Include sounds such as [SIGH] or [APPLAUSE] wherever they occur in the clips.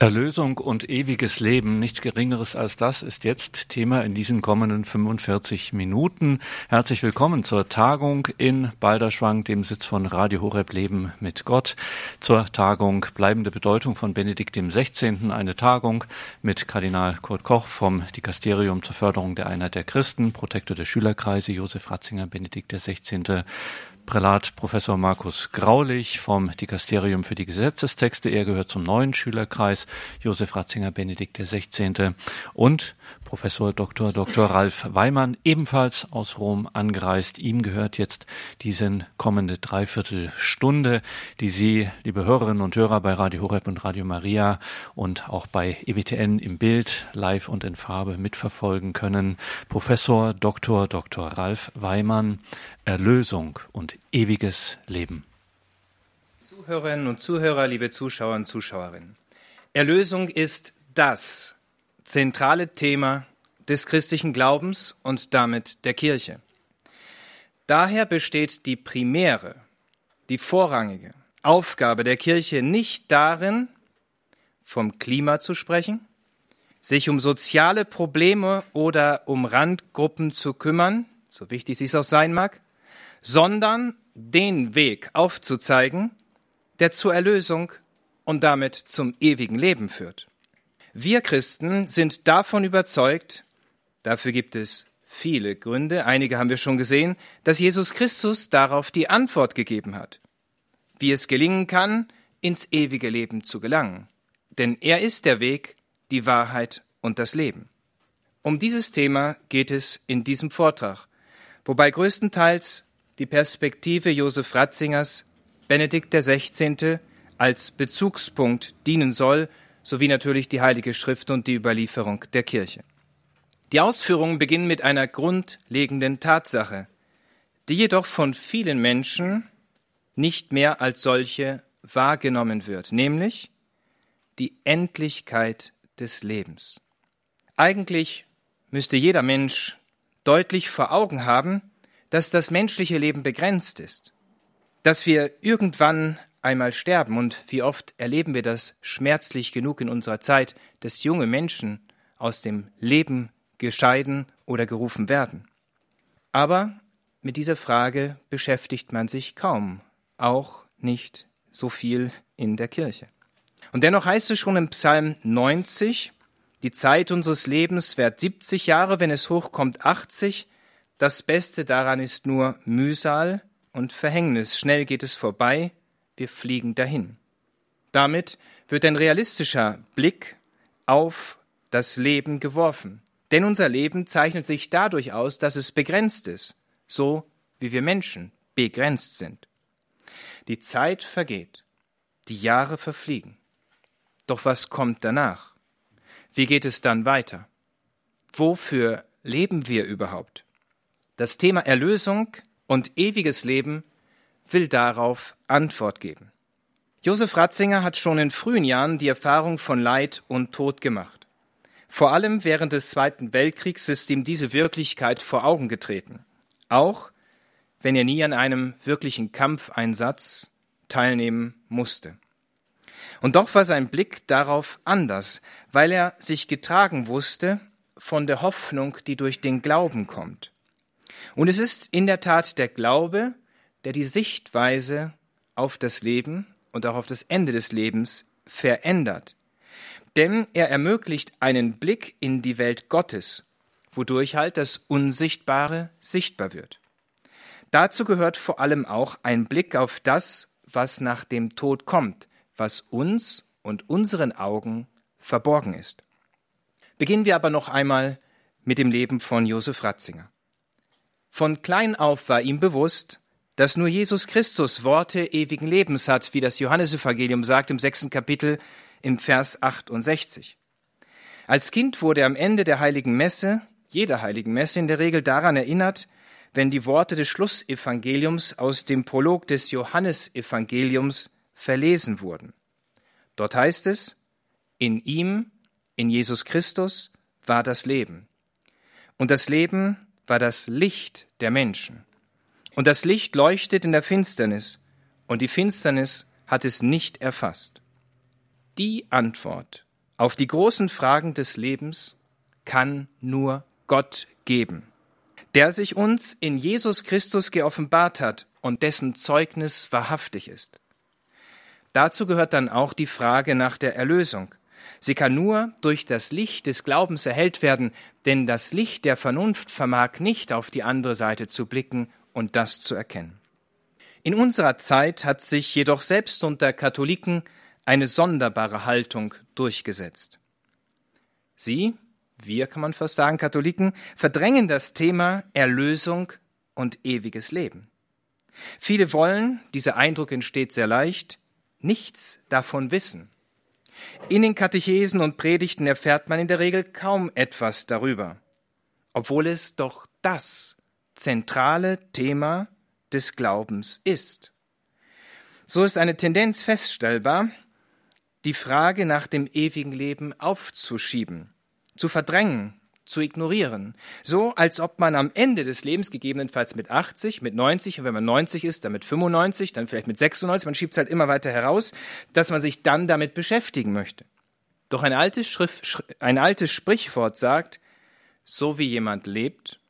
Erlösung und ewiges Leben, nichts Geringeres als das ist jetzt Thema in diesen kommenden 45 Minuten. Herzlich willkommen zur Tagung in Balderschwang, dem Sitz von Radio Horeb Leben mit Gott. Zur Tagung Bleibende Bedeutung von Benedikt dem 16. Eine Tagung mit Kardinal Kurt Koch vom Dikasterium zur Förderung der Einheit der Christen, Protektor der Schülerkreise, Josef Ratzinger, Benedikt der 16. Prälat Professor Markus Graulich vom Dikasterium für die Gesetzestexte. Er gehört zum neuen Schülerkreis. Josef Ratzinger Benedikt XVI. und Professor Dr. Dr. Ralf Weimann, ebenfalls aus Rom angereist. Ihm gehört jetzt diese kommende Dreiviertelstunde, die Sie, liebe Hörerinnen und Hörer bei Radio Horeb und Radio Maria und auch bei EWTN im Bild, live und in Farbe mitverfolgen können. Professor Dr. Dr. Ralf Weimann, Erlösung und ewiges Leben. Zuhörerinnen und Zuhörer, liebe Zuschauer und Zuschauerinnen. Erlösung ist das zentrale Thema des christlichen Glaubens und damit der Kirche. Daher besteht die primäre, die vorrangige Aufgabe der Kirche nicht darin, vom Klima zu sprechen, sich um soziale Probleme oder um Randgruppen zu kümmern, so wichtig dies auch sein mag, sondern den Weg aufzuzeigen, der zur Erlösung und damit zum ewigen Leben führt. Wir Christen sind davon überzeugt, dafür gibt es viele Gründe, einige haben wir schon gesehen, dass Jesus Christus darauf die Antwort gegeben hat, wie es gelingen kann, ins ewige Leben zu gelangen. Denn er ist der Weg, die Wahrheit und das Leben. Um dieses Thema geht es in diesem Vortrag, wobei größtenteils die Perspektive Josef Ratzingers, Benedikt XVI., als Bezugspunkt dienen soll, sowie natürlich die Heilige Schrift und die Überlieferung der Kirche. Die Ausführungen beginnen mit einer grundlegenden Tatsache, die jedoch von vielen Menschen nicht mehr als solche wahrgenommen wird, nämlich die Endlichkeit des Lebens. Eigentlich müsste jeder Mensch deutlich vor Augen haben, dass das menschliche Leben begrenzt ist, dass wir irgendwann einmal sterben und wie oft erleben wir das schmerzlich genug in unserer Zeit, dass junge Menschen aus dem Leben gescheiden oder gerufen werden. Aber mit dieser Frage beschäftigt man sich kaum, auch nicht so viel in der Kirche. Und dennoch heißt es schon im Psalm 90, die Zeit unseres Lebens währt 70 Jahre, wenn es hochkommt 80, das Beste daran ist nur Mühsal und Verhängnis. Schnell geht es vorbei, wir fliegen dahin. Damit wird ein realistischer Blick auf das Leben geworfen. Denn unser Leben zeichnet sich dadurch aus, dass es begrenzt ist, so wie wir Menschen begrenzt sind. Die Zeit vergeht, die Jahre verfliegen. Doch was kommt danach? Wie geht es dann weiter? Wofür leben wir überhaupt? Das Thema Erlösung und ewiges Leben will darauf Antwort geben. Josef Ratzinger hat schon in frühen Jahren die Erfahrung von Leid und Tod gemacht. Vor allem während des Zweiten Weltkriegs ist ihm diese Wirklichkeit vor Augen getreten. Auch wenn er nie an einem wirklichen Kampfeinsatz teilnehmen musste. Und doch war sein Blick darauf anders, weil er sich getragen wusste von der Hoffnung, die durch den Glauben kommt. Und es ist in der Tat der Glaube, der die Sichtweise auf das Leben und auch auf das Ende des Lebens verändert. Denn er ermöglicht einen Blick in die Welt Gottes, wodurch halt das Unsichtbare sichtbar wird. Dazu gehört vor allem auch ein Blick auf das, was nach dem Tod kommt, was uns und unseren Augen verborgen ist. Beginnen wir aber noch einmal mit dem Leben von Josef Ratzinger. Von klein auf war ihm bewusst, dass nur Jesus Christus Worte ewigen Lebens hat, wie das Johannesevangelium sagt im sechsten Kapitel im Vers 68. Als Kind wurde am Ende der heiligen Messe, jeder heiligen Messe in der Regel daran erinnert, wenn die Worte des Schlussevangeliums aus dem Prolog des Johannesevangeliums verlesen wurden. Dort heißt es, in ihm, in Jesus Christus, war das Leben. Und das Leben war das Licht der Menschen. Und das Licht leuchtet in der Finsternis, und die Finsternis hat es nicht erfasst. Die Antwort auf die großen Fragen des Lebens kann nur Gott geben, der sich uns in Jesus Christus geoffenbart hat und dessen Zeugnis wahrhaftig ist. Dazu gehört dann auch die Frage nach der Erlösung. Sie kann nur durch das Licht des Glaubens erhellt werden, denn das Licht der Vernunft vermag nicht auf die andere Seite zu blicken und das zu erkennen. In unserer Zeit hat sich jedoch selbst unter Katholiken eine sonderbare Haltung durchgesetzt. Sie, wir kann man fast sagen, Katholiken, verdrängen das Thema Erlösung und ewiges Leben. Viele wollen, dieser Eindruck entsteht sehr leicht, nichts davon wissen. In den Katechesen und Predigten erfährt man in der Regel kaum etwas darüber, obwohl es doch das zentrale Thema des Glaubens ist. So ist eine Tendenz feststellbar, die Frage nach dem ewigen Leben aufzuschieben, zu verdrängen, zu ignorieren. So, als ob man am Ende des Lebens, gegebenenfalls mit 80, mit 90, und wenn man 90 ist, dann mit 95, dann vielleicht mit 96, man schiebt es halt immer weiter heraus, dass man sich dann damit beschäftigen möchte. Doch ein altes, Schrift, ein altes Sprichwort sagt, so wie jemand lebt,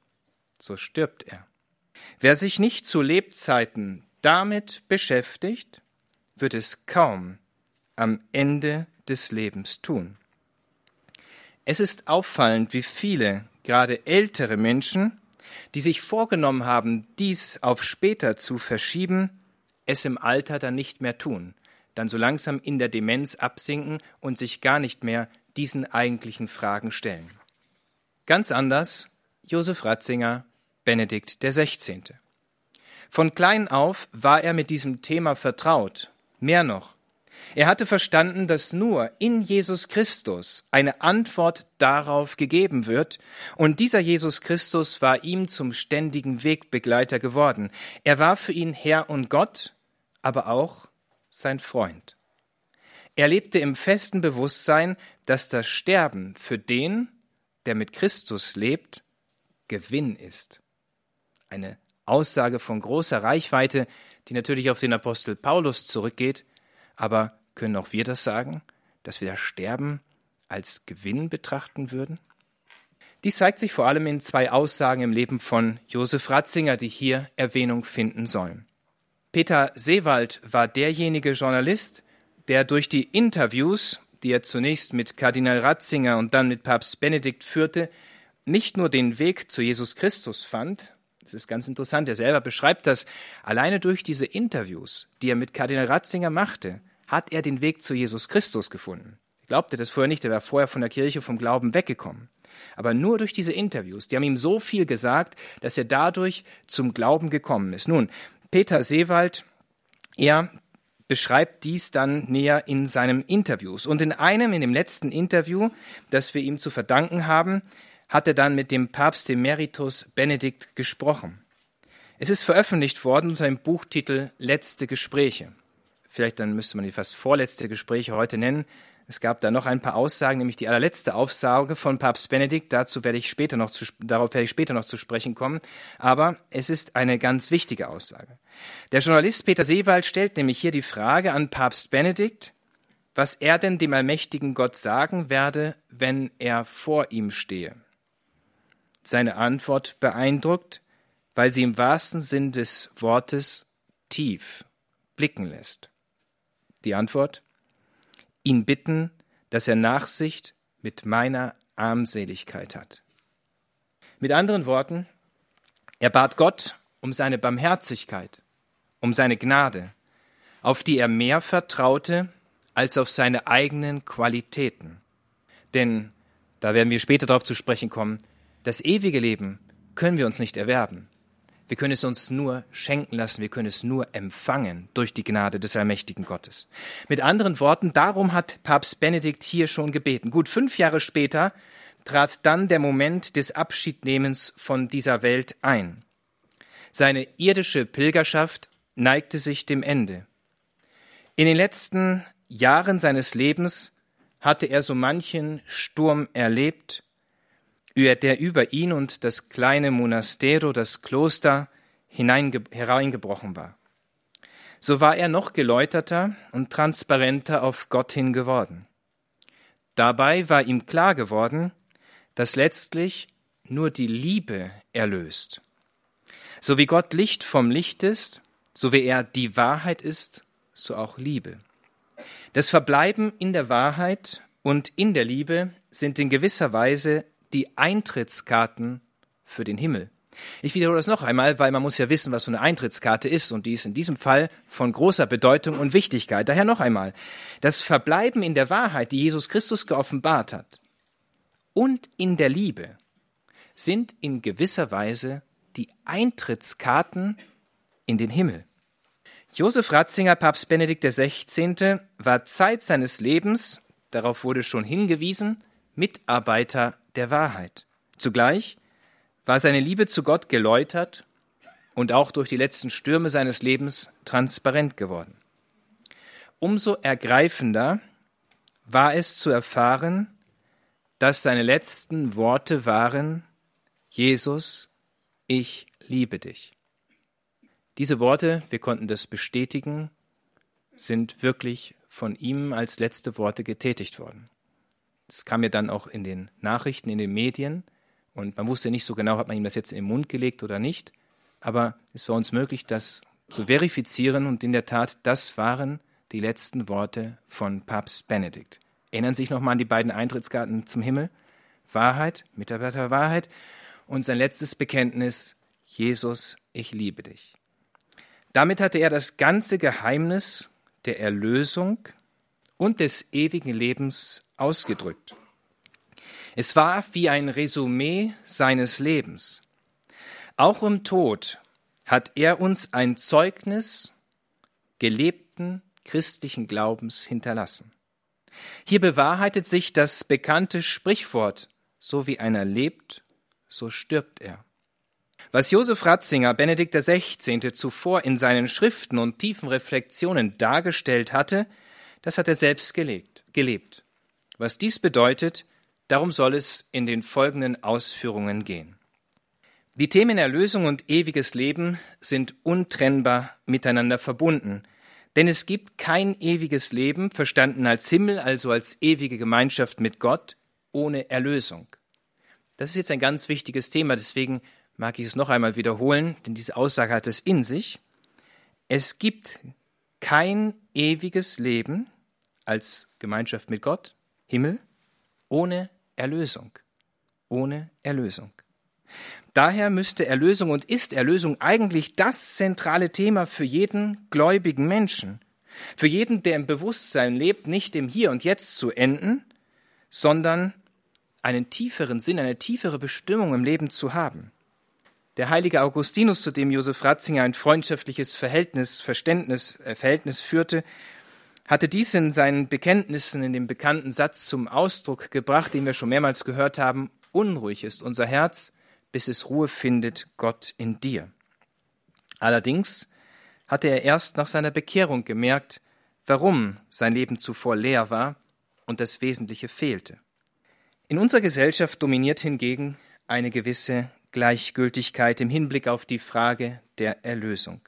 so stirbt er. Wer sich nicht zu Lebzeiten damit beschäftigt, wird es kaum am Ende des Lebens tun. Es ist auffallend, wie viele, gerade ältere Menschen, die sich vorgenommen haben, dies auf später zu verschieben, es im Alter dann nicht mehr tun, dann so langsam in der Demenz absinken und sich gar nicht mehr diesen eigentlichen Fragen stellen. Ganz anders Josef Ratzinger, Benedikt XVI. Von klein auf war er mit diesem Thema vertraut. Mehr noch, er hatte verstanden, dass nur in Jesus Christus eine Antwort darauf gegeben wird, und dieser Jesus Christus war ihm zum ständigen Wegbegleiter geworden. Er war für ihn Herr und Gott, aber auch sein Freund. Er lebte im festen Bewusstsein, dass das Sterben für den, der mit Christus lebt, Gewinn ist. Eine Aussage von großer Reichweite, die natürlich auf den Apostel Paulus zurückgeht, aber können auch wir das sagen, dass wir das Sterben als Gewinn betrachten würden? Dies zeigt sich vor allem in zwei Aussagen im Leben von Josef Ratzinger, die hier Erwähnung finden sollen. Peter Seewald war derjenige Journalist, der durch die Interviews, die er zunächst mit Kardinal Ratzinger und dann mit Papst Benedikt führte, nicht nur den Weg zu Jesus Christus fand, das ist ganz interessant, er selber beschreibt das, alleine durch diese Interviews, die er mit Kardinal Ratzinger machte, hat er den Weg zu Jesus Christus gefunden. Ich glaubte das vorher nicht, er war vorher von der Kirche, vom Glauben weggekommen. Aber nur durch diese Interviews, die haben ihm so viel gesagt, dass er dadurch zum Glauben gekommen ist. Nun, Peter Seewald, er beschreibt dies dann näher in seinem Interviews. Und in einem, in dem letzten Interview, das wir ihm zu verdanken haben, hat er dann mit dem Papst Emeritus Benedikt gesprochen. Es ist veröffentlicht worden unter dem Buchtitel Letzte Gespräche. Vielleicht dann müsste man die fast vorletzte Gespräche heute nennen. Es gab da noch ein paar Aussagen, nämlich die allerletzte Aussage von Papst Benedikt. Dazu werde ich später noch zu, darauf werde ich später noch zu sprechen kommen. Aber es ist eine ganz wichtige Aussage. Der Journalist Peter Seewald stellt nämlich hier die Frage an Papst Benedikt, was er denn dem allmächtigen Gott sagen werde, wenn er vor ihm stehe. Seine Antwort beeindruckt, weil sie im wahrsten Sinn des Wortes tief blicken lässt. Die Antwort? Ihn bitten, dass er Nachsicht mit meiner Armseligkeit hat. Mit anderen Worten, er bat Gott um seine Barmherzigkeit, um seine Gnade, auf die er mehr vertraute als auf seine eigenen Qualitäten. Denn, da werden wir später darauf zu sprechen kommen, das ewige Leben können wir uns nicht erwerben. Wir können es uns nur schenken lassen, wir können es nur empfangen durch die Gnade des allmächtigen Gottes. Mit anderen Worten, darum hat Papst Benedikt hier schon gebeten. Gut fünf Jahre später trat dann der Moment des Abschiednehmens von dieser Welt ein. Seine irdische Pilgerschaft neigte sich dem Ende. In den letzten Jahren seines Lebens hatte er so manchen Sturm erlebt, der über ihn und das kleine Monastero, das Kloster, hereingebrochen war. So war er noch geläuterter und transparenter auf Gott hin geworden. Dabei war ihm klar geworden, dass letztlich nur die Liebe erlöst. So wie Gott Licht vom Licht ist, so wie er die Wahrheit ist, so auch Liebe. Das Verbleiben in der Wahrheit und in der Liebe sind in gewisser Weise die Eintrittskarten für den Himmel. Ich wiederhole das noch einmal, weil man muss ja wissen, was so eine Eintrittskarte ist und die ist in diesem Fall von großer Bedeutung und Wichtigkeit. Daher noch einmal. Das Verbleiben in der Wahrheit, die Jesus Christus geoffenbart hat, und in der Liebe sind in gewisser Weise die Eintrittskarten in den Himmel. Josef Ratzinger, Papst Benedikt XVI., war Zeit seines Lebens, darauf wurde schon hingewiesen, Mitarbeiter der Wahrheit. Zugleich war seine Liebe zu Gott geläutert und auch durch die letzten Stürme seines Lebens transparent geworden. Umso ergreifender war es zu erfahren, dass seine letzten Worte waren, Jesus, ich liebe dich. Diese Worte, wir konnten das bestätigen, sind wirklich von ihm als letzte Worte getätigt worden. Das kam ja dann auch in den Nachrichten, in den Medien. Und man wusste nicht so genau, hat man ihm das jetzt in den Mund gelegt oder nicht. Aber es war uns möglich, das zu verifizieren. Und in der Tat, das waren die letzten Worte von Papst Benedikt. Erinnern Sie sich nochmal an die beiden Eintrittskarten zum Himmel? Wahrheit, Mitarbeiter Wahrheit. Und sein letztes Bekenntnis, Jesus, ich liebe dich. Damit hatte er das ganze Geheimnis der Erlösung und des ewigen Lebens ausgedrückt. Es war wie ein Resümee seines Lebens. Auch im Tod hat er uns ein Zeugnis gelebten christlichen Glaubens hinterlassen. Hier bewahrheitet sich das bekannte Sprichwort, so wie einer lebt, so stirbt er. Was Josef Ratzinger Benedikt XVI. zuvor in seinen Schriften und tiefen Reflexionen dargestellt hatte, das hat er selbst gelebt, gelebt. Was dies bedeutet, darum soll es in den folgenden Ausführungen gehen. Die Themen Erlösung und ewiges Leben sind untrennbar miteinander verbunden, denn es gibt kein ewiges Leben, verstanden als Himmel, also als ewige Gemeinschaft mit Gott, ohne Erlösung. Das ist jetzt ein ganz wichtiges Thema, deswegen mag ich es noch einmal wiederholen, denn diese Aussage hat es in sich. Es gibt kein ewiges Leben als Gemeinschaft mit Gott, Himmel, ohne Erlösung. Ohne Erlösung. Daher müsste Erlösung und ist Erlösung eigentlich das zentrale Thema für jeden gläubigen Menschen. Für jeden, der im Bewusstsein lebt, nicht im Hier und Jetzt zu enden, sondern einen tieferen Sinn, eine tiefere Bestimmung im Leben zu haben. Der heilige Augustinus, zu dem Josef Ratzinger ein freundschaftliches Verhältnis, Verständnis, äh, Verhältnis führte, hatte dies in seinen Bekenntnissen in dem bekannten Satz zum Ausdruck gebracht, den wir schon mehrmals gehört haben, unruhig ist unser Herz, bis es Ruhe findet, Gott in dir. Allerdings hatte er erst nach seiner Bekehrung gemerkt, warum sein Leben zuvor leer war und das Wesentliche fehlte. In unserer Gesellschaft dominiert hingegen eine gewisse Gleichgültigkeit im Hinblick auf die Frage der Erlösung.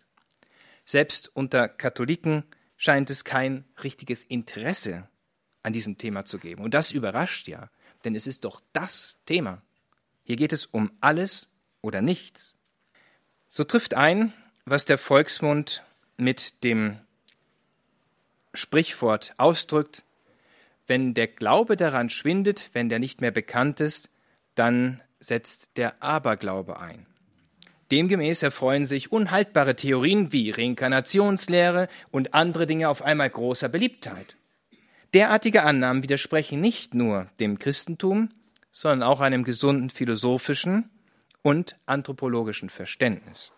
Selbst unter Katholiken scheint es kein richtiges Interesse an diesem Thema zu geben. Und das überrascht ja, denn es ist doch das Thema. Hier geht es um alles oder nichts. So trifft ein, was der Volksmund mit dem Sprichwort ausdrückt, wenn der Glaube daran schwindet, wenn der nicht mehr bekannt ist, dann setzt der Aberglaube ein. Demgemäß erfreuen sich unhaltbare Theorien wie Reinkarnationslehre und andere Dinge auf einmal großer Beliebtheit. Derartige Annahmen widersprechen nicht nur dem Christentum, sondern auch einem gesunden philosophischen und anthropologischen Verständnis.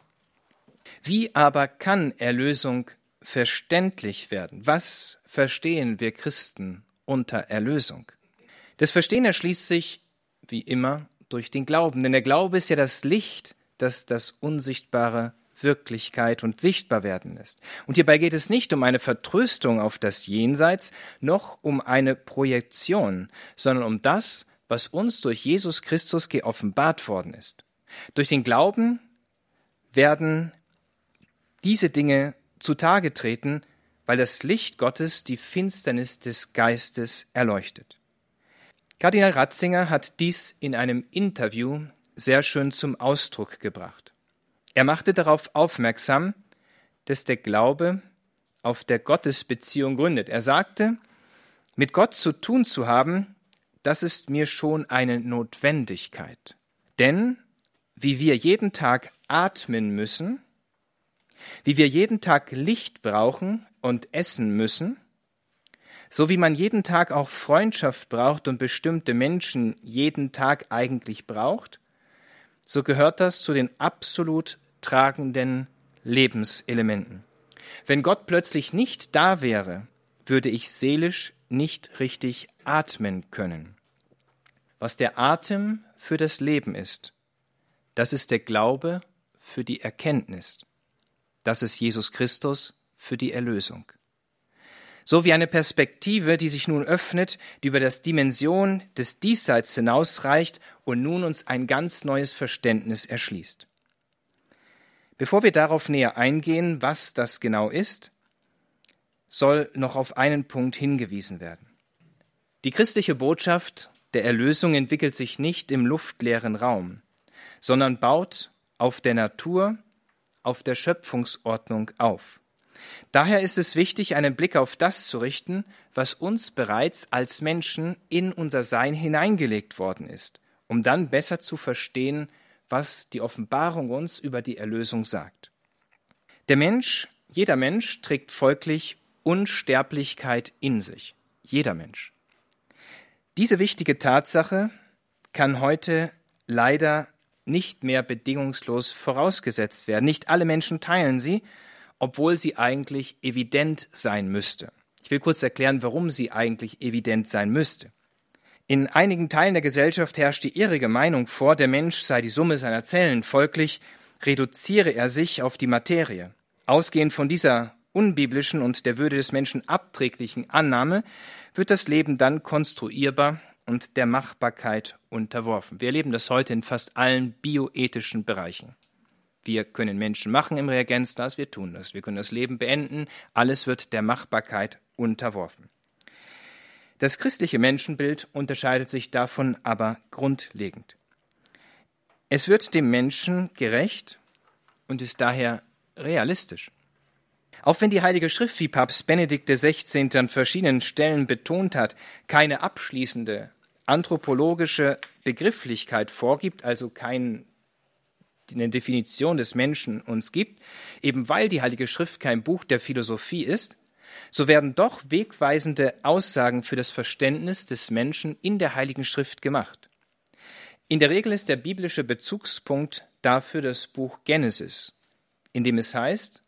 Wie aber kann Erlösung verständlich werden? Was verstehen wir Christen unter Erlösung? Das Verstehen erschließt sich, wie immer, durch den Glauben. Denn der Glaube ist ja das Licht, das das Unsichtbare Wirklichkeit und sichtbar werden lässt. Und hierbei geht es nicht um eine Vertröstung auf das Jenseits, noch um eine Projektion, sondern um das, was uns durch Jesus Christus geoffenbart worden ist. Durch den Glauben werden diese Dinge zutage treten, weil das Licht Gottes die Finsternis des Geistes erleuchtet. Kardinal Ratzinger hat dies in einem Interview sehr schön zum Ausdruck gebracht. Er machte darauf aufmerksam, dass der Glaube auf der Gottesbeziehung gründet. Er sagte, mit Gott zu tun zu haben, das ist mir schon eine Notwendigkeit. Denn wie wir jeden Tag atmen müssen, wie wir jeden Tag Licht brauchen und essen müssen, so wie man jeden Tag auch Freundschaft braucht und bestimmte Menschen jeden Tag eigentlich braucht, so gehört das zu den absolut tragenden Lebenselementen. Wenn Gott plötzlich nicht da wäre, würde ich seelisch nicht richtig atmen können. Was der Atem für das Leben ist, das ist der Glaube für die Erkenntnis. Das ist Jesus Christus für die Erlösung so wie eine Perspektive, die sich nun öffnet, die über das Dimension des Diesseits hinausreicht und nun uns ein ganz neues Verständnis erschließt. Bevor wir darauf näher eingehen, was das genau ist, soll noch auf einen Punkt hingewiesen werden. Die christliche Botschaft der Erlösung entwickelt sich nicht im luftleeren Raum, sondern baut auf der Natur, auf der Schöpfungsordnung auf. Daher ist es wichtig, einen Blick auf das zu richten, was uns bereits als Menschen in unser Sein hineingelegt worden ist, um dann besser zu verstehen, was die Offenbarung uns über die Erlösung sagt. Der Mensch, jeder Mensch trägt folglich Unsterblichkeit in sich. Jeder Mensch. Diese wichtige Tatsache kann heute leider nicht mehr bedingungslos vorausgesetzt werden. Nicht alle Menschen teilen sie, obwohl sie eigentlich evident sein müsste. Ich will kurz erklären, warum sie eigentlich evident sein müsste. In einigen Teilen der Gesellschaft herrscht die irrige Meinung vor, der Mensch sei die Summe seiner Zellen, folglich reduziere er sich auf die Materie. Ausgehend von dieser unbiblischen und der Würde des Menschen abträglichen Annahme wird das Leben dann konstruierbar und der Machbarkeit unterworfen. Wir erleben das heute in fast allen bioethischen Bereichen. Wir können Menschen machen im Reagenzglas, wir tun das. Wir können das Leben beenden. Alles wird der Machbarkeit unterworfen. Das christliche Menschenbild unterscheidet sich davon aber grundlegend. Es wird dem Menschen gerecht und ist daher realistisch. Auch wenn die Heilige Schrift, wie Papst Benedikt XVI. an verschiedenen Stellen betont hat, keine abschließende anthropologische Begrifflichkeit vorgibt, also kein eine Definition des Menschen uns gibt, eben weil die Heilige Schrift kein Buch der Philosophie ist, so werden doch wegweisende Aussagen für das Verständnis des Menschen in der Heiligen Schrift gemacht. In der Regel ist der biblische Bezugspunkt dafür das Buch Genesis, in dem es heißt,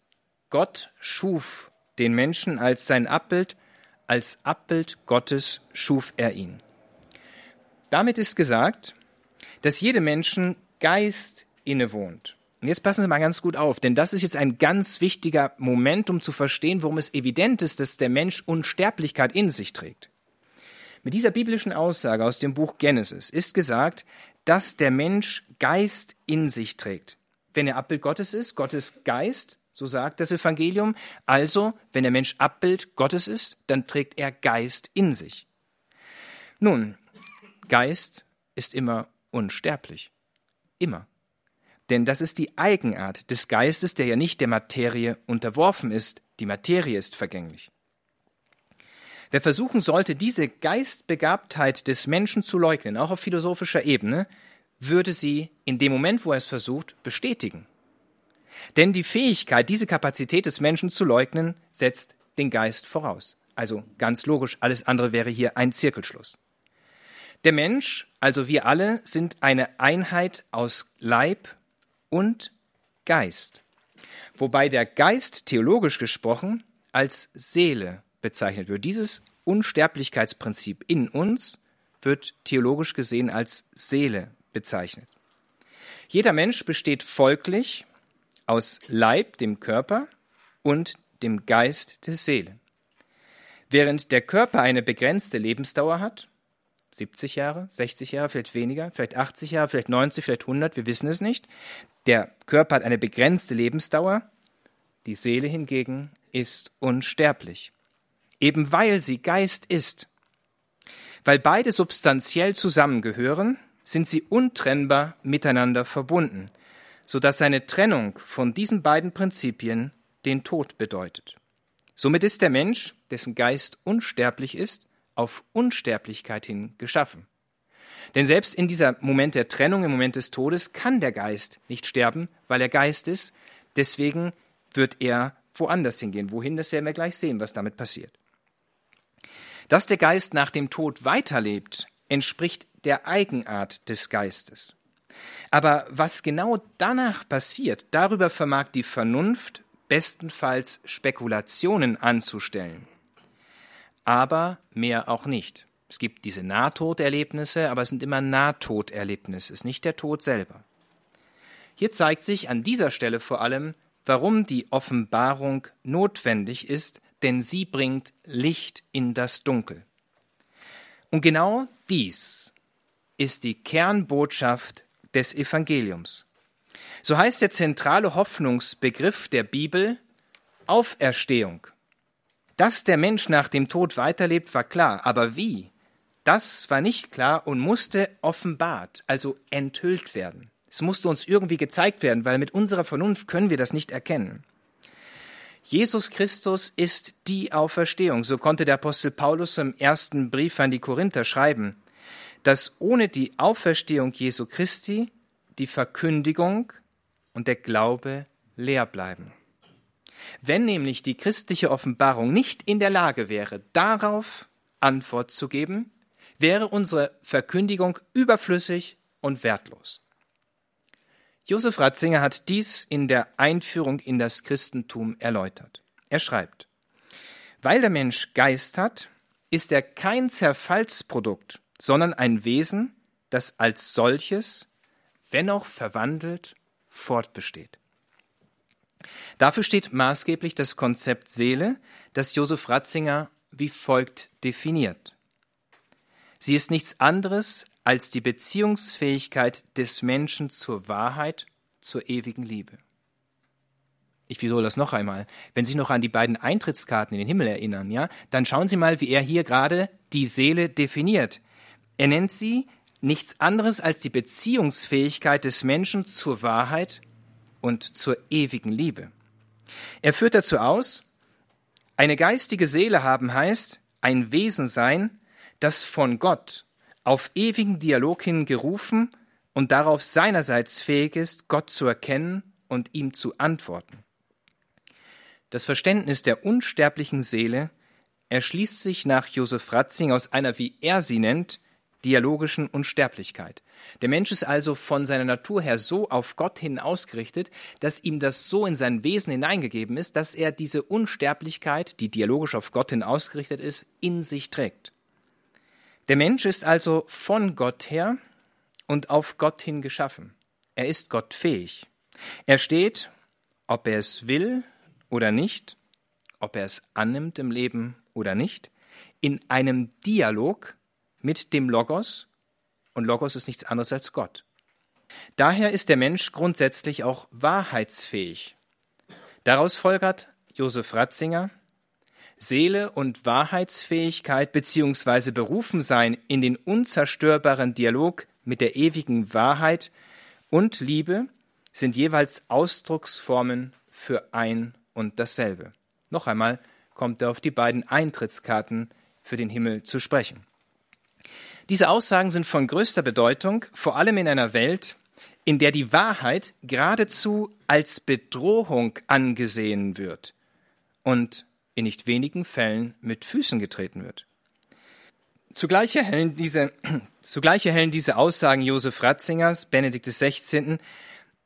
Gott schuf den Menschen als sein Abbild, als Abbild Gottes schuf er ihn. Damit ist gesagt, dass jedem Menschen Geist innewohnt. Und jetzt passen Sie mal ganz gut auf, denn das ist jetzt ein ganz wichtiger Moment, um zu verstehen, warum es evident ist, dass der Mensch Unsterblichkeit in sich trägt. Mit dieser biblischen Aussage aus dem Buch Genesis ist gesagt, dass der Mensch Geist in sich trägt. Wenn er Abbild Gottes ist, Gottes Geist, so sagt das Evangelium, also wenn der Mensch Abbild Gottes ist, dann trägt er Geist in sich. Nun, Geist ist immer unsterblich. Immer. Denn das ist die Eigenart des Geistes, der ja nicht der Materie unterworfen ist. Die Materie ist vergänglich. Wer versuchen sollte, diese Geistbegabtheit des Menschen zu leugnen, auch auf philosophischer Ebene, würde sie in dem Moment, wo er es versucht, bestätigen. Denn die Fähigkeit, diese Kapazität des Menschen zu leugnen, setzt den Geist voraus. Also ganz logisch, alles andere wäre hier ein Zirkelschluss. Der Mensch, also wir alle, sind eine Einheit aus Leib und Geist. Wobei der Geist theologisch gesprochen als Seele bezeichnet wird. Dieses Unsterblichkeitsprinzip in uns wird theologisch gesehen als Seele bezeichnet. Jeder Mensch besteht folglich aus Leib, dem Körper, und dem Geist der Seele. Während der Körper eine begrenzte Lebensdauer hat, 70 Jahre, 60 Jahre, vielleicht weniger, vielleicht 80 Jahre, vielleicht 90, vielleicht 100, wir wissen es nicht. Der Körper hat eine begrenzte Lebensdauer, die Seele hingegen ist unsterblich, eben weil sie Geist ist. Weil beide substanziell zusammengehören, sind sie untrennbar miteinander verbunden, so dass eine Trennung von diesen beiden Prinzipien den Tod bedeutet. Somit ist der Mensch, dessen Geist unsterblich ist, auf Unsterblichkeit hin geschaffen. Denn selbst in dieser Moment der Trennung, im Moment des Todes, kann der Geist nicht sterben, weil er Geist ist. Deswegen wird er woanders hingehen. Wohin, das werden wir gleich sehen, was damit passiert. Dass der Geist nach dem Tod weiterlebt, entspricht der Eigenart des Geistes. Aber was genau danach passiert, darüber vermag die Vernunft bestenfalls Spekulationen anzustellen. Aber mehr auch nicht. Es gibt diese Nahtoderlebnisse, aber es sind immer Nahtoderlebnisse, es ist nicht der Tod selber. Hier zeigt sich an dieser Stelle vor allem, warum die Offenbarung notwendig ist, denn sie bringt Licht in das Dunkel. Und genau dies ist die Kernbotschaft des Evangeliums. So heißt der zentrale Hoffnungsbegriff der Bibel Auferstehung. Dass der Mensch nach dem Tod weiterlebt, war klar, aber wie? Das war nicht klar und musste offenbart, also enthüllt werden. Es musste uns irgendwie gezeigt werden, weil mit unserer Vernunft können wir das nicht erkennen. Jesus Christus ist die Auferstehung. So konnte der Apostel Paulus im ersten Brief an die Korinther schreiben, dass ohne die Auferstehung Jesu Christi die Verkündigung und der Glaube leer bleiben. Wenn nämlich die christliche Offenbarung nicht in der Lage wäre, darauf Antwort zu geben, wäre unsere Verkündigung überflüssig und wertlos. Josef Ratzinger hat dies in der Einführung in das Christentum erläutert. Er schreibt, weil der Mensch Geist hat, ist er kein Zerfallsprodukt, sondern ein Wesen, das als solches, wenn auch verwandelt, fortbesteht. Dafür steht maßgeblich das Konzept Seele, das Josef Ratzinger wie folgt definiert. Sie ist nichts anderes als die Beziehungsfähigkeit des Menschen zur Wahrheit, zur ewigen Liebe. Ich wiederhole das noch einmal. Wenn Sie sich noch an die beiden Eintrittskarten in den Himmel erinnern, ja, dann schauen Sie mal, wie er hier gerade die Seele definiert. Er nennt sie nichts anderes als die Beziehungsfähigkeit des Menschen zur Wahrheit und zur ewigen Liebe. Er führt dazu aus, eine geistige Seele haben heißt, ein Wesen sein, das von Gott auf ewigen Dialog hin gerufen und darauf seinerseits fähig ist, Gott zu erkennen und ihm zu antworten. Das Verständnis der unsterblichen Seele erschließt sich nach Josef Ratzing aus einer, wie er sie nennt, dialogischen Unsterblichkeit. Der Mensch ist also von seiner Natur her so auf Gott hin ausgerichtet, dass ihm das so in sein Wesen hineingegeben ist, dass er diese Unsterblichkeit, die dialogisch auf Gott hin ausgerichtet ist, in sich trägt. Der Mensch ist also von Gott her und auf Gott hin geschaffen. Er ist gottfähig. Er steht, ob er es will oder nicht, ob er es annimmt im Leben oder nicht, in einem Dialog mit dem Logos, und Logos ist nichts anderes als Gott. Daher ist der Mensch grundsätzlich auch wahrheitsfähig. Daraus folgert Josef Ratzinger, Seele und Wahrheitsfähigkeit bzw. Berufensein in den unzerstörbaren Dialog mit der ewigen Wahrheit und Liebe sind jeweils Ausdrucksformen für ein und dasselbe. Noch einmal kommt er auf die beiden Eintrittskarten für den Himmel zu sprechen. Diese Aussagen sind von größter Bedeutung, vor allem in einer Welt, in der die Wahrheit geradezu als Bedrohung angesehen wird und in nicht wenigen Fällen mit Füßen getreten wird. Zugleich erhellen diese, [CLEARS THROAT] zugleich erhellen diese Aussagen Josef Ratzingers, Benedikt XVI.,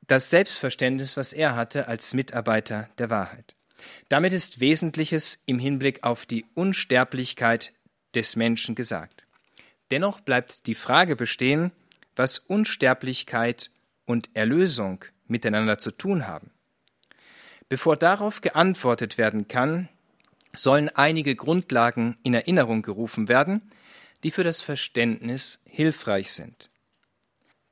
das Selbstverständnis, was er hatte als Mitarbeiter der Wahrheit. Damit ist Wesentliches im Hinblick auf die Unsterblichkeit des Menschen gesagt. Dennoch bleibt die Frage bestehen, was Unsterblichkeit und Erlösung miteinander zu tun haben. Bevor darauf geantwortet werden kann, sollen einige Grundlagen in Erinnerung gerufen werden, die für das Verständnis hilfreich sind.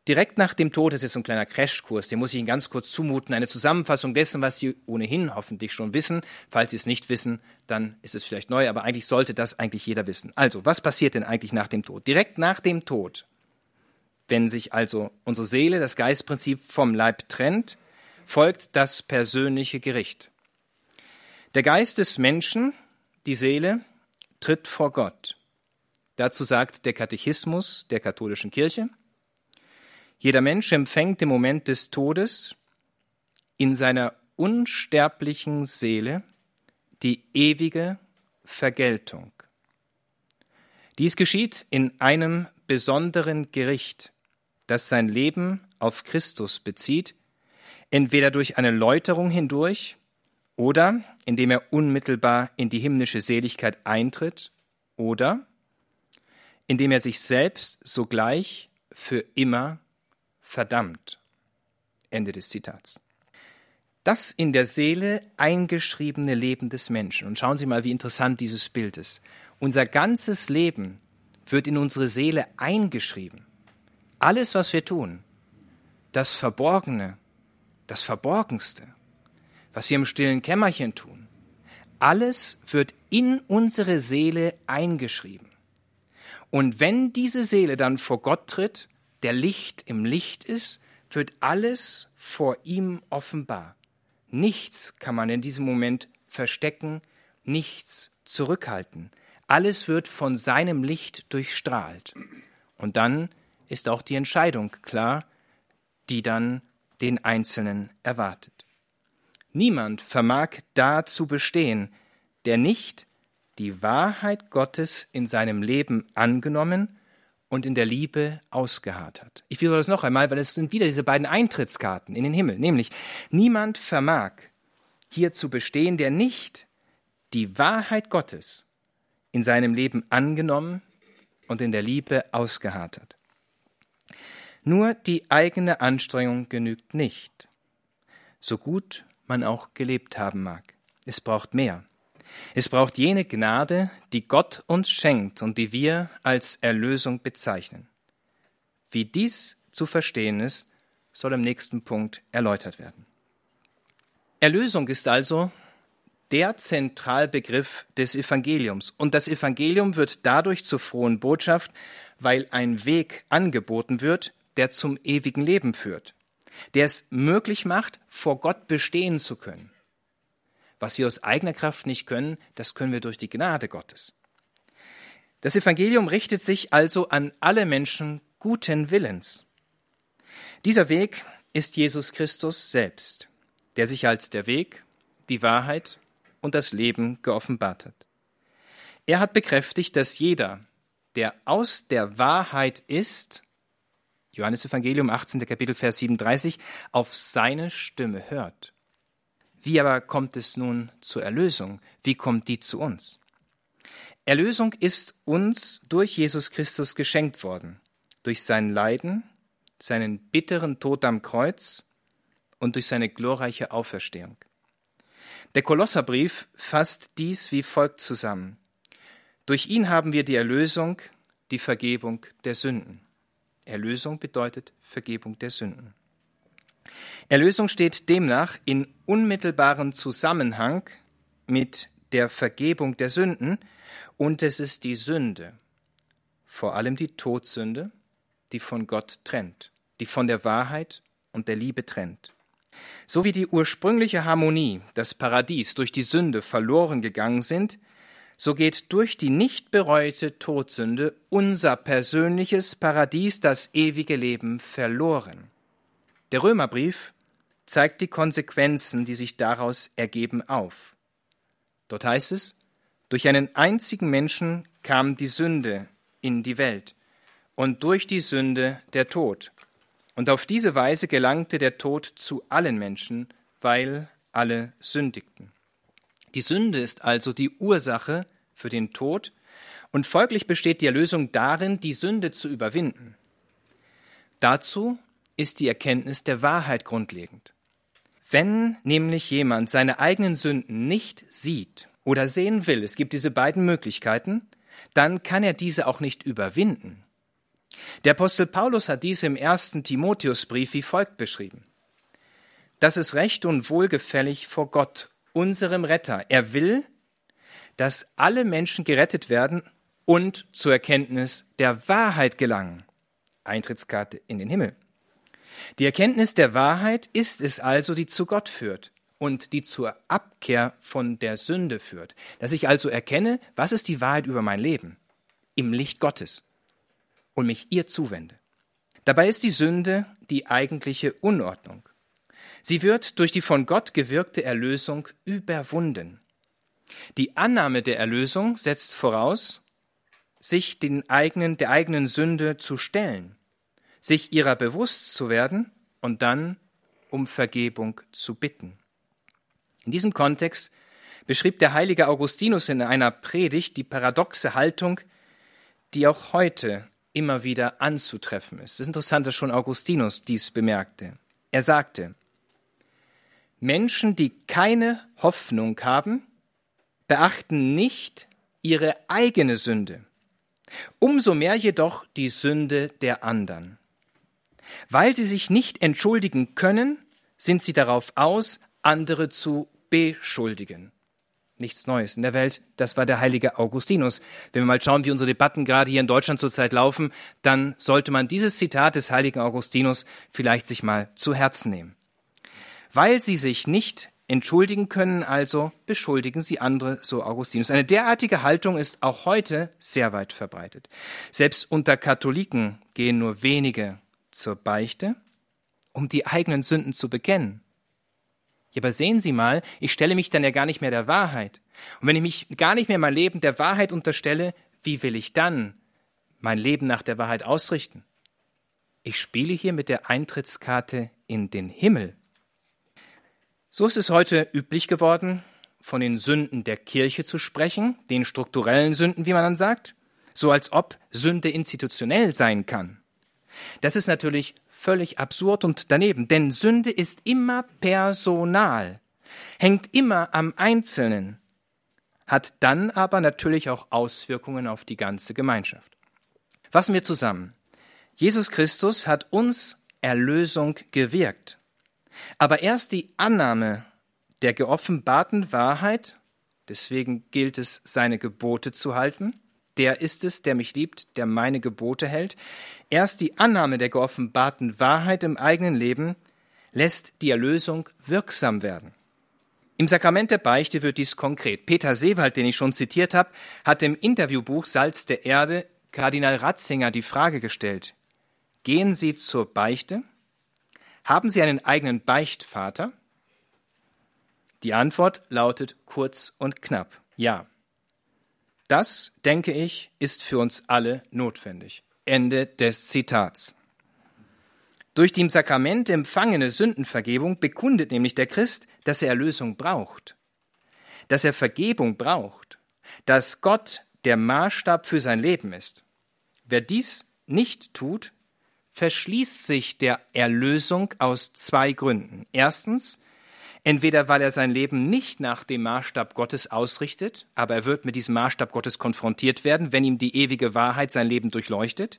Direkt nach dem Tod, das ist jetzt ein kleiner Crashkurs, den muss ich Ihnen ganz kurz zumuten, eine Zusammenfassung dessen, was Sie ohnehin hoffentlich schon wissen. Falls Sie es nicht wissen, dann ist es vielleicht neu, aber eigentlich sollte das eigentlich jeder wissen. Also, was passiert denn eigentlich nach dem Tod? Direkt nach dem Tod, wenn sich also unsere Seele, das Geistprinzip vom Leib trennt, folgt das persönliche Gericht. Der Geist des Menschen, die Seele, tritt vor Gott. Dazu sagt der Katechismus der katholischen Kirche, jeder Mensch empfängt im Moment des Todes in seiner unsterblichen Seele die ewige Vergeltung. Dies geschieht in einem besonderen Gericht, das sein Leben auf Christus bezieht, entweder durch eine Läuterung hindurch oder indem er unmittelbar in die himmlische Seligkeit eintritt oder indem er sich selbst sogleich für immer verdammt. Ende des Zitats. Das in der Seele eingeschriebene Leben des Menschen. Und schauen Sie mal, wie interessant dieses Bild ist. Unser ganzes Leben wird in unsere Seele eingeschrieben. Alles, was wir tun, das Verborgene, das Verborgenste, was wir im stillen Kämmerchen tun, alles wird in unsere Seele eingeschrieben. Und wenn diese Seele dann vor Gott tritt, der Licht im Licht ist, wird alles vor ihm offenbar. Nichts kann man in diesem Moment verstecken, nichts zurückhalten. Alles wird von seinem Licht durchstrahlt. Und dann ist auch die Entscheidung klar, die dann den Einzelnen erwartet. Niemand vermag da zu bestehen, der nicht die Wahrheit Gottes in seinem Leben angenommen und in der Liebe ausgeharrt hat. Ich wiederhole das noch einmal, weil es sind wieder diese beiden Eintrittskarten in den Himmel, nämlich niemand vermag hier zu bestehen, der nicht die Wahrheit Gottes in seinem Leben angenommen und in der Liebe ausgeharrt hat. Nur die eigene Anstrengung genügt nicht, so gut man auch gelebt haben mag. Es braucht mehr. Es braucht jene Gnade, die Gott uns schenkt und die wir als Erlösung bezeichnen. Wie dies zu verstehen ist, soll im nächsten Punkt erläutert werden. Erlösung ist also der Zentralbegriff des Evangeliums. Und das Evangelium wird dadurch zur frohen Botschaft, weil ein Weg angeboten wird, der zum ewigen Leben führt, der es möglich macht, vor Gott bestehen zu können. Was wir aus eigener Kraft nicht können, das können wir durch die Gnade Gottes. Das Evangelium richtet sich also an alle Menschen guten Willens. Dieser Weg ist Jesus Christus selbst, der sich als der Weg, die Wahrheit und das Leben geoffenbart hat. Er hat bekräftigt, dass jeder, der aus der Wahrheit ist, Johannes Evangelium 18. Kapitel Vers 37, auf seine Stimme hört. Wie aber kommt es nun zur Erlösung? Wie kommt die zu uns? Erlösung ist uns durch Jesus Christus geschenkt worden, durch sein Leiden, seinen bitteren Tod am Kreuz und durch seine glorreiche Auferstehung. Der Kolosserbrief fasst dies wie folgt zusammen. Durch ihn haben wir die Erlösung, die Vergebung der Sünden. Erlösung bedeutet Vergebung der Sünden. Erlösung steht demnach in unmittelbarem Zusammenhang mit der Vergebung der Sünden und es ist die Sünde, vor allem die Todsünde, die von Gott trennt, die von der Wahrheit und der Liebe trennt. So wie die ursprüngliche Harmonie, das Paradies durch die Sünde verloren gegangen sind, so geht durch die nicht bereute Todsünde unser persönliches Paradies, das ewige Leben, verloren. Der Römerbrief zeigt die Konsequenzen, die sich daraus ergeben, auf. Dort heißt es, durch einen einzigen Menschen kam die Sünde in die Welt und durch die Sünde der Tod. Und auf diese Weise gelangte der Tod zu allen Menschen, weil alle sündigten. Die Sünde ist also die Ursache für den Tod und folglich besteht die Erlösung darin, die Sünde zu überwinden. Dazu ist die Erkenntnis der Wahrheit grundlegend. Wenn nämlich jemand seine eigenen Sünden nicht sieht oder sehen will, es gibt diese beiden Möglichkeiten, dann kann er diese auch nicht überwinden. Der Apostel Paulus hat dies im ersten Timotheusbrief wie folgt beschrieben. Das ist recht und wohlgefällig vor Gott, unserem Retter. Er will, dass alle Menschen gerettet werden und zur Erkenntnis der Wahrheit gelangen. Eintrittskarte in den Himmel. Die Erkenntnis der Wahrheit ist es also, die zu Gott führt und die zur Abkehr von der Sünde führt. Dass ich also erkenne, was ist die Wahrheit über mein Leben im Licht Gottes und mich ihr zuwende. Dabei ist die Sünde die eigentliche Unordnung. Sie wird durch die von Gott gewirkte Erlösung überwunden. Die Annahme der Erlösung setzt voraus, sich den eigenen, der eigenen Sünde zu stellen, sich ihrer bewusst zu werden und dann um Vergebung zu bitten. In diesem Kontext beschrieb der heilige Augustinus in einer Predigt die paradoxe Haltung, die auch heute immer wieder anzutreffen ist. Es ist interessant, dass schon Augustinus dies bemerkte. Er sagte, Menschen, die keine Hoffnung haben, beachten nicht ihre eigene Sünde, umso mehr jedoch die Sünde der anderen. Weil sie sich nicht entschuldigen können, sind sie darauf aus, andere zu beschuldigen. Nichts Neues in der Welt, das war der heilige Augustinus. Wenn wir mal schauen, wie unsere Debatten gerade hier in Deutschland zurzeit laufen, dann sollte man dieses Zitat des heiligen Augustinus vielleicht sich mal zu Herzen nehmen. Weil sie sich nicht entschuldigen können, also beschuldigen sie andere, so Augustinus. Eine derartige Haltung ist auch heute sehr weit verbreitet. Selbst unter Katholiken gehen nur wenige zur Beichte, um die eigenen Sünden zu bekennen. Ja, aber sehen Sie mal, ich stelle mich dann ja gar nicht mehr der Wahrheit. Und wenn ich mich gar nicht mehr mein Leben der Wahrheit unterstelle, wie will ich dann mein Leben nach der Wahrheit ausrichten? Ich spiele hier mit der Eintrittskarte in den Himmel. So ist es heute üblich geworden, von den Sünden der Kirche zu sprechen, den strukturellen Sünden, wie man dann sagt, so als ob Sünde institutionell sein kann. Das ist natürlich völlig absurd und daneben, denn Sünde ist immer personal, hängt immer am Einzelnen, hat dann aber natürlich auch Auswirkungen auf die ganze Gemeinschaft. Fassen wir zusammen. Jesus Christus hat uns Erlösung gewirkt. Aber erst die Annahme der geoffenbarten Wahrheit, deswegen gilt es, seine Gebote zu halten, der ist es, der mich liebt, der meine Gebote hält. Erst die Annahme der geoffenbarten Wahrheit im eigenen Leben lässt die Erlösung wirksam werden. Im Sakrament der Beichte wird dies konkret. Peter Seewald, den ich schon zitiert habe, hat im Interviewbuch Salz der Erde Kardinal Ratzinger die Frage gestellt, gehen Sie zur Beichte? Haben Sie einen eigenen Beichtvater? Die Antwort lautet kurz und knapp, ja. Das, denke ich, ist für uns alle notwendig. Ende des Zitats. Durch die im Sakrament empfangene Sündenvergebung bekundet nämlich der Christ, dass er Erlösung braucht, dass er Vergebung braucht, dass Gott der Maßstab für sein Leben ist. Wer dies nicht tut, verschließt sich der Erlösung aus zwei Gründen. Erstens, entweder weil er sein Leben nicht nach dem Maßstab Gottes ausrichtet, aber er wird mit diesem Maßstab Gottes konfrontiert werden, wenn ihm die ewige Wahrheit sein Leben durchleuchtet,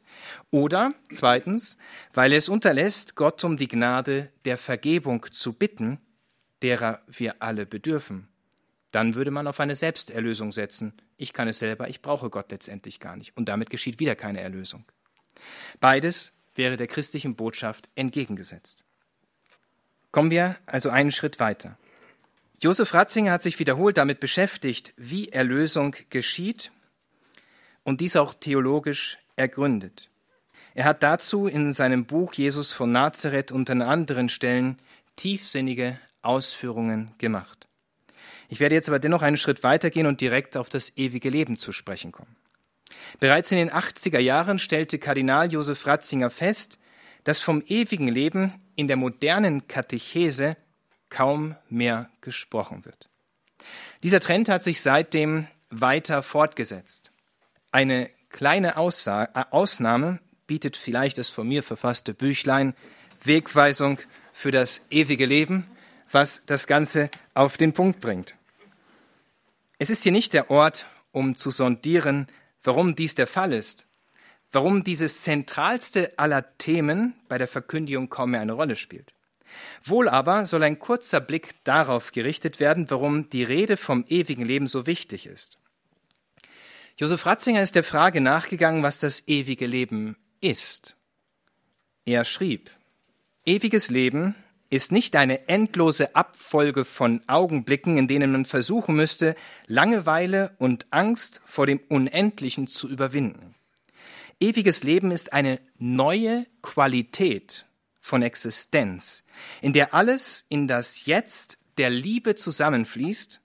oder zweitens, weil er es unterlässt, Gott um die Gnade der Vergebung zu bitten, derer wir alle bedürfen. Dann würde man auf eine Selbsterlösung setzen. Ich kann es selber, ich brauche Gott letztendlich gar nicht. Und damit geschieht wieder keine Erlösung. Beides wäre der christlichen Botschaft entgegengesetzt. Kommen wir also einen Schritt weiter. Josef Ratzinger hat sich wiederholt damit beschäftigt, wie Erlösung geschieht und dies auch theologisch ergründet. Er hat dazu in seinem Buch Jesus von Nazareth und an anderen Stellen tiefsinnige Ausführungen gemacht. Ich werde jetzt aber dennoch einen Schritt weitergehen und direkt auf das ewige Leben zu sprechen kommen. Bereits in den 80er Jahren stellte Kardinal Josef Ratzinger fest, dass vom ewigen Leben in der modernen Katechese kaum mehr gesprochen wird. Dieser Trend hat sich seitdem weiter fortgesetzt. Eine kleine Aussa äh, Ausnahme bietet vielleicht das von mir verfasste Büchlein Wegweisung für das ewige Leben, was das Ganze auf den Punkt bringt. Es ist hier nicht der Ort, um zu sondieren, warum dies der Fall ist, warum dieses zentralste aller Themen bei der Verkündigung kaum mehr eine Rolle spielt. Wohl aber soll ein kurzer Blick darauf gerichtet werden, warum die Rede vom ewigen Leben so wichtig ist. Josef Ratzinger ist der Frage nachgegangen, was das ewige Leben ist. Er schrieb, ewiges Leben ist nicht eine endlose Abfolge von Augenblicken, in denen man versuchen müsste, Langeweile und Angst vor dem Unendlichen zu überwinden. Ewiges Leben ist eine neue Qualität von Existenz, in der alles in das Jetzt der Liebe zusammenfließt,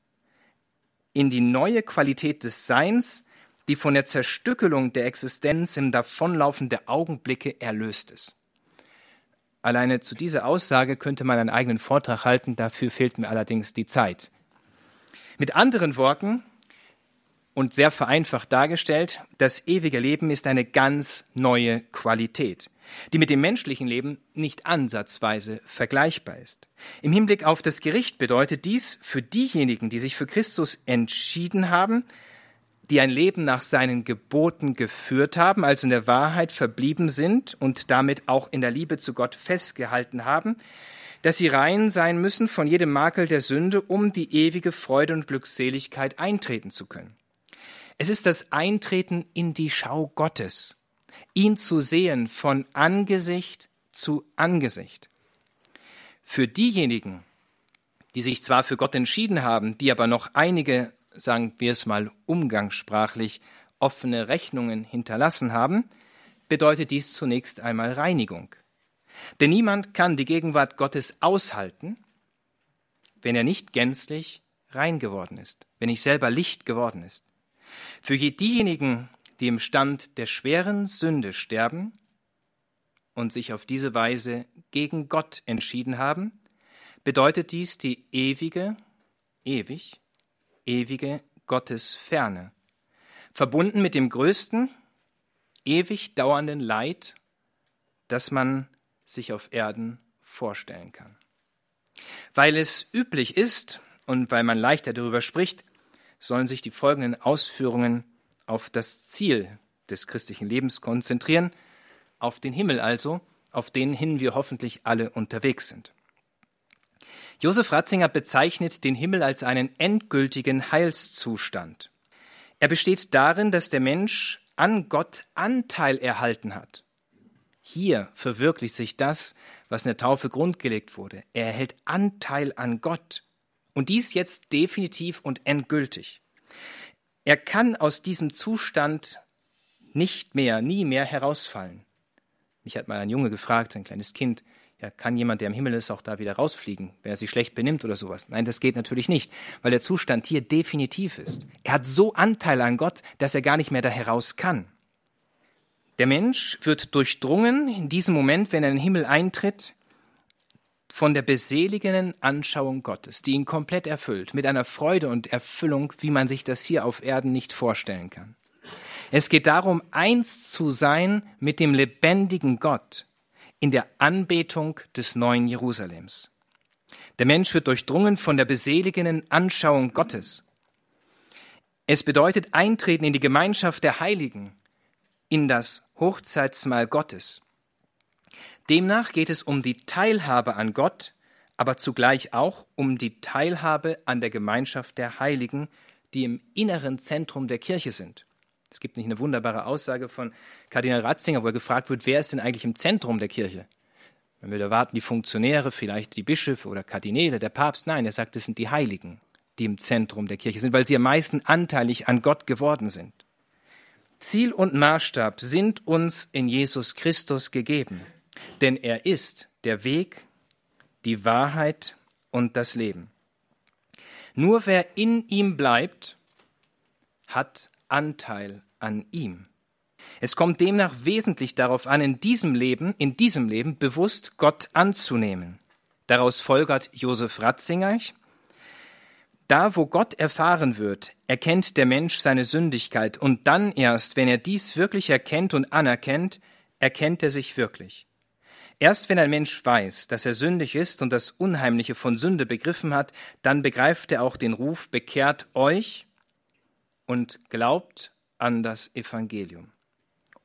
in die neue Qualität des Seins, die von der Zerstückelung der Existenz im Davonlaufen der Augenblicke erlöst ist. Alleine zu dieser Aussage könnte man einen eigenen Vortrag halten, dafür fehlt mir allerdings die Zeit. Mit anderen Worten und sehr vereinfacht dargestellt, das ewige Leben ist eine ganz neue Qualität, die mit dem menschlichen Leben nicht ansatzweise vergleichbar ist. Im Hinblick auf das Gericht bedeutet dies für diejenigen, die sich für Christus entschieden haben, die ein Leben nach seinen Geboten geführt haben, also in der Wahrheit verblieben sind und damit auch in der Liebe zu Gott festgehalten haben, dass sie rein sein müssen von jedem Makel der Sünde, um die ewige Freude und Glückseligkeit eintreten zu können. Es ist das Eintreten in die Schau Gottes, ihn zu sehen von Angesicht zu Angesicht. Für diejenigen, die sich zwar für Gott entschieden haben, die aber noch einige sagen wir es mal umgangssprachlich, offene Rechnungen hinterlassen haben, bedeutet dies zunächst einmal Reinigung. Denn niemand kann die Gegenwart Gottes aushalten, wenn er nicht gänzlich rein geworden ist, wenn nicht selber Licht geworden ist. Für diejenigen, die im Stand der schweren Sünde sterben und sich auf diese Weise gegen Gott entschieden haben, bedeutet dies die ewige, ewig ewige Gottesferne, verbunden mit dem größten, ewig dauernden Leid, das man sich auf Erden vorstellen kann. Weil es üblich ist und weil man leichter darüber spricht, sollen sich die folgenden Ausführungen auf das Ziel des christlichen Lebens konzentrieren, auf den Himmel also, auf den hin wir hoffentlich alle unterwegs sind. Josef Ratzinger bezeichnet den Himmel als einen endgültigen Heilszustand. Er besteht darin, dass der Mensch an Gott Anteil erhalten hat. Hier verwirklicht sich das, was in der Taufe grundgelegt wurde. Er erhält Anteil an Gott. Und dies jetzt definitiv und endgültig. Er kann aus diesem Zustand nicht mehr, nie mehr herausfallen. Mich hat mal ein Junge gefragt, ein kleines Kind, ja, kann jemand, der im Himmel ist, auch da wieder rausfliegen, wenn er sich schlecht benimmt oder sowas? Nein, das geht natürlich nicht, weil der Zustand hier definitiv ist. Er hat so Anteil an Gott, dass er gar nicht mehr da heraus kann. Der Mensch wird durchdrungen in diesem Moment, wenn er in den Himmel eintritt, von der beseligenden Anschauung Gottes, die ihn komplett erfüllt, mit einer Freude und Erfüllung, wie man sich das hier auf Erden nicht vorstellen kann. Es geht darum, eins zu sein mit dem lebendigen Gott, in der Anbetung des neuen Jerusalems. Der Mensch wird durchdrungen von der beseligenden Anschauung Gottes. Es bedeutet Eintreten in die Gemeinschaft der Heiligen, in das Hochzeitsmahl Gottes. Demnach geht es um die Teilhabe an Gott, aber zugleich auch um die Teilhabe an der Gemeinschaft der Heiligen, die im inneren Zentrum der Kirche sind. Es gibt nicht eine wunderbare Aussage von Kardinal Ratzinger, wo er gefragt wird, wer ist denn eigentlich im Zentrum der Kirche? Man würde erwarten, die Funktionäre, vielleicht die Bischöfe oder Kardinäle, der Papst. Nein, er sagt, es sind die Heiligen, die im Zentrum der Kirche sind, weil sie am meisten anteilig an Gott geworden sind. Ziel und Maßstab sind uns in Jesus Christus gegeben, denn er ist der Weg, die Wahrheit und das Leben. Nur wer in ihm bleibt, hat Anteil an ihm. Es kommt demnach wesentlich darauf an, in diesem Leben, in diesem Leben bewusst Gott anzunehmen. Daraus folgert Josef Ratzinger, da, wo Gott erfahren wird, erkennt der Mensch seine Sündigkeit, und dann erst, wenn er dies wirklich erkennt und anerkennt, erkennt er sich wirklich. Erst wenn ein Mensch weiß, dass er sündig ist und das Unheimliche von Sünde begriffen hat, dann begreift er auch den Ruf, bekehrt euch und glaubt an das Evangelium.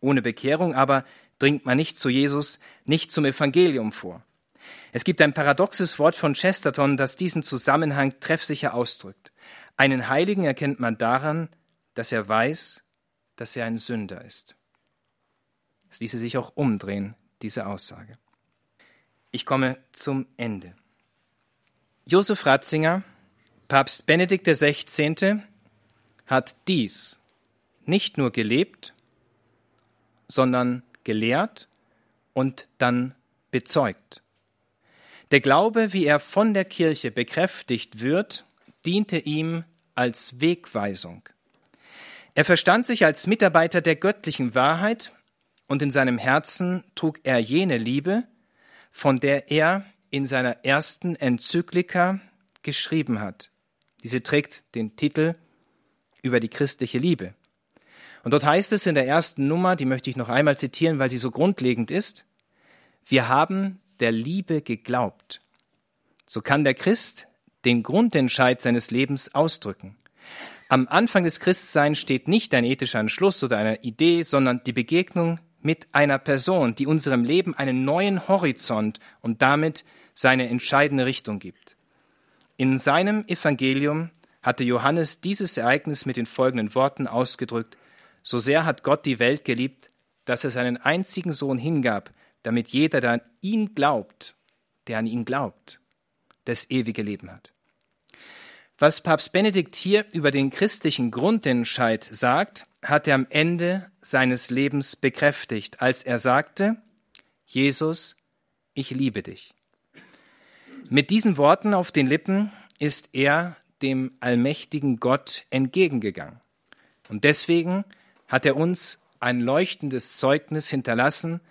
Ohne Bekehrung aber dringt man nicht zu Jesus, nicht zum Evangelium vor. Es gibt ein paradoxes Wort von Chesterton, das diesen Zusammenhang treffsicher ausdrückt. Einen Heiligen erkennt man daran, dass er weiß, dass er ein Sünder ist. Es ließe sich auch umdrehen, diese Aussage. Ich komme zum Ende. Josef Ratzinger, Papst Benedikt XVI., hat dies nicht nur gelebt, sondern gelehrt und dann bezeugt. Der Glaube, wie er von der Kirche bekräftigt wird, diente ihm als Wegweisung. Er verstand sich als Mitarbeiter der göttlichen Wahrheit und in seinem Herzen trug er jene Liebe, von der er in seiner ersten Enzyklika geschrieben hat. Diese trägt den Titel über die christliche Liebe. Und dort heißt es in der ersten Nummer, die möchte ich noch einmal zitieren, weil sie so grundlegend ist, wir haben der Liebe geglaubt. So kann der Christ den Grundentscheid seines Lebens ausdrücken. Am Anfang des Christseins steht nicht ein ethischer Entschluss oder eine Idee, sondern die Begegnung mit einer Person, die unserem Leben einen neuen Horizont und damit seine entscheidende Richtung gibt. In seinem Evangelium hatte Johannes dieses Ereignis mit den folgenden Worten ausgedrückt so sehr hat Gott die Welt geliebt, dass er seinen einzigen Sohn hingab, damit jeder, der an ihn glaubt, der an ihn glaubt, das ewige Leben hat. Was Papst Benedikt hier über den christlichen Grundentscheid sagt, hat er am Ende seines Lebens bekräftigt, als er sagte, Jesus, ich liebe dich. Mit diesen Worten auf den Lippen ist er dem allmächtigen Gott entgegengegangen. Und deswegen hat er uns ein leuchtendes Zeugnis hinterlassen,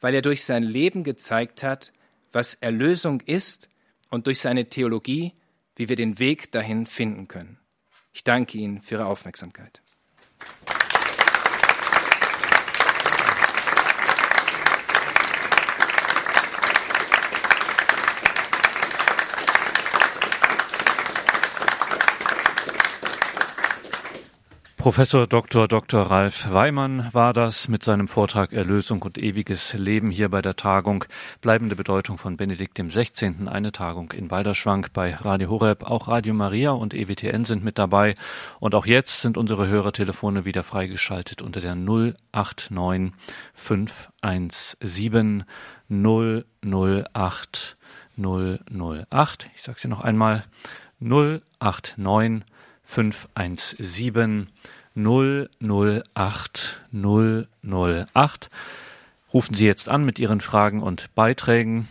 weil er durch sein Leben gezeigt hat, was Erlösung ist und durch seine Theologie, wie wir den Weg dahin finden können. Ich danke Ihnen für Ihre Aufmerksamkeit. Professor Dr. Dr. Ralf Weimann war das mit seinem Vortrag Erlösung und ewiges Leben hier bei der Tagung Bleibende Bedeutung von Benedikt dem 16. Eine Tagung in Balderschwang bei Radio Horeb. Auch Radio Maria und EWTN sind mit dabei. Und auch jetzt sind unsere Hörertelefone wieder freigeschaltet unter der 089 517 008 008. Ich sage sie noch einmal 089 517 008 008. Rufen Sie jetzt an mit Ihren Fragen und Beiträgen